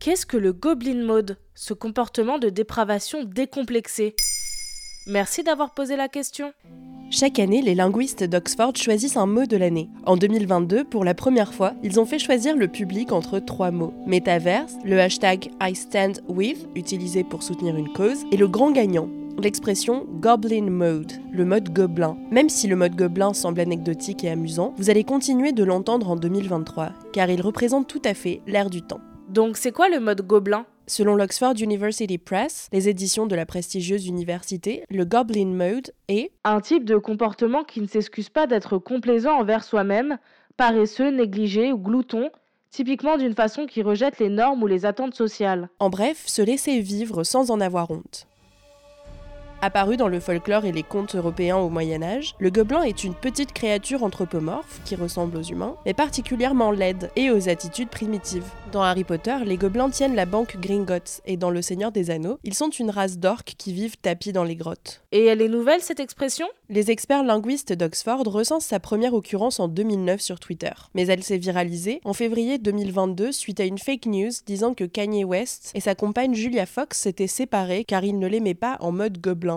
Qu'est-ce que le Goblin Mode, ce comportement de dépravation décomplexé Merci d'avoir posé la question. Chaque année, les linguistes d'Oxford choisissent un mot de l'année. En 2022, pour la première fois, ils ont fait choisir le public entre trois mots. Métaverse, le hashtag I stand with, utilisé pour soutenir une cause, et le grand gagnant, l'expression Goblin Mode, le mode gobelin. Même si le mode gobelin semble anecdotique et amusant, vous allez continuer de l'entendre en 2023, car il représente tout à fait l'ère du temps. Donc c'est quoi le mode gobelin? Selon l'Oxford University Press, les éditions de la prestigieuse université, le Goblin Mode est un type de comportement qui ne s'excuse pas d'être complaisant envers soi-même, paresseux, négligé ou glouton, typiquement d'une façon qui rejette les normes ou les attentes sociales. En bref, se laisser vivre sans en avoir honte. Apparu dans le folklore et les contes européens au Moyen Âge, le gobelin est une petite créature anthropomorphe qui ressemble aux humains, mais particulièrement laide et aux attitudes primitives. Dans Harry Potter, les gobelins tiennent la banque Gringotts, et dans Le Seigneur des Anneaux, ils sont une race d'orques qui vivent tapis dans les grottes. Et elle est nouvelle cette expression? Les experts linguistes d'Oxford recensent sa première occurrence en 2009 sur Twitter, mais elle s'est viralisée en février 2022 suite à une fake news disant que Kanye West et sa compagne Julia Fox s'étaient séparés car ils ne l'aimaient pas en mode gobelin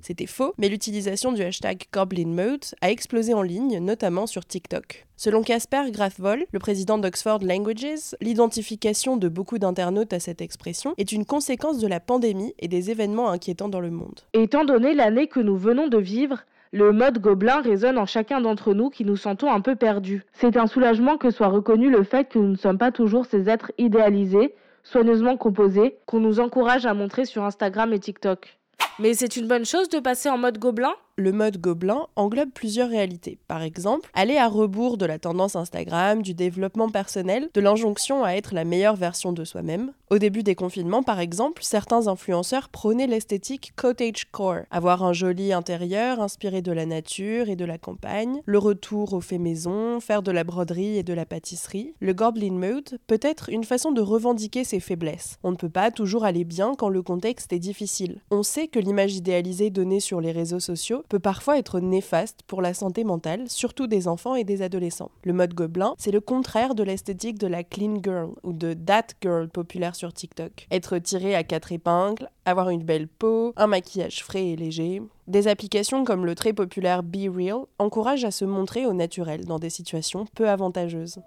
c'était faux, mais l'utilisation du hashtag Goblin Mode a explosé en ligne, notamment sur TikTok. Selon Casper Grathvoll, le président d'Oxford Languages, l'identification de beaucoup d'internautes à cette expression est une conséquence de la pandémie et des événements inquiétants dans le monde. Étant donné l'année que nous venons de vivre, le mode gobelin résonne en chacun d'entre nous qui nous sentons un peu perdus. C'est un soulagement que soit reconnu le fait que nous ne sommes pas toujours ces êtres idéalisés, soigneusement composés, qu'on nous encourage à montrer sur Instagram et TikTok. Mais c'est une bonne chose de passer en mode gobelin? Le mode gobelin englobe plusieurs réalités. Par exemple, aller à rebours de la tendance Instagram, du développement personnel, de l'injonction à être la meilleure version de soi-même. Au début des confinements, par exemple, certains influenceurs prônaient l'esthétique cottagecore, avoir un joli intérieur inspiré de la nature et de la campagne, le retour au fait maison, faire de la broderie et de la pâtisserie. Le goblin mode peut être une façon de revendiquer ses faiblesses. On ne peut pas toujours aller bien quand le contexte est difficile. On sait que l'image idéalisée donnée sur les réseaux sociaux peut parfois être néfaste pour la santé mentale, surtout des enfants et des adolescents. Le mode gobelin, c'est le contraire de l'esthétique de la clean girl ou de that girl populaire sur TikTok. Être tiré à quatre épingles, avoir une belle peau, un maquillage frais et léger. Des applications comme le très populaire Be Real encouragent à se montrer au naturel dans des situations peu avantageuses.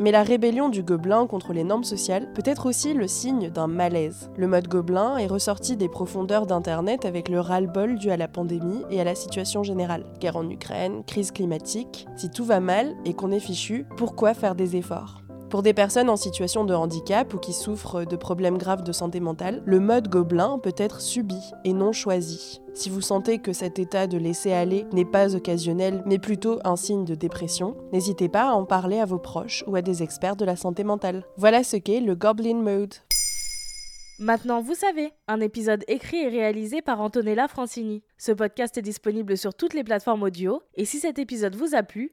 Mais la rébellion du gobelin contre les normes sociales peut être aussi le signe d'un malaise. Le mode gobelin est ressorti des profondeurs d'Internet avec le ras-le-bol dû à la pandémie et à la situation générale. Guerre en Ukraine, crise climatique. Si tout va mal et qu'on est fichu, pourquoi faire des efforts? Pour des personnes en situation de handicap ou qui souffrent de problèmes graves de santé mentale, le mode gobelin peut être subi et non choisi. Si vous sentez que cet état de laisser aller n'est pas occasionnel mais plutôt un signe de dépression, n'hésitez pas à en parler à vos proches ou à des experts de la santé mentale. Voilà ce qu'est le Goblin Mode. Maintenant, vous savez, un épisode écrit et réalisé par Antonella Francini. Ce podcast est disponible sur toutes les plateformes audio, et si cet épisode vous a plu,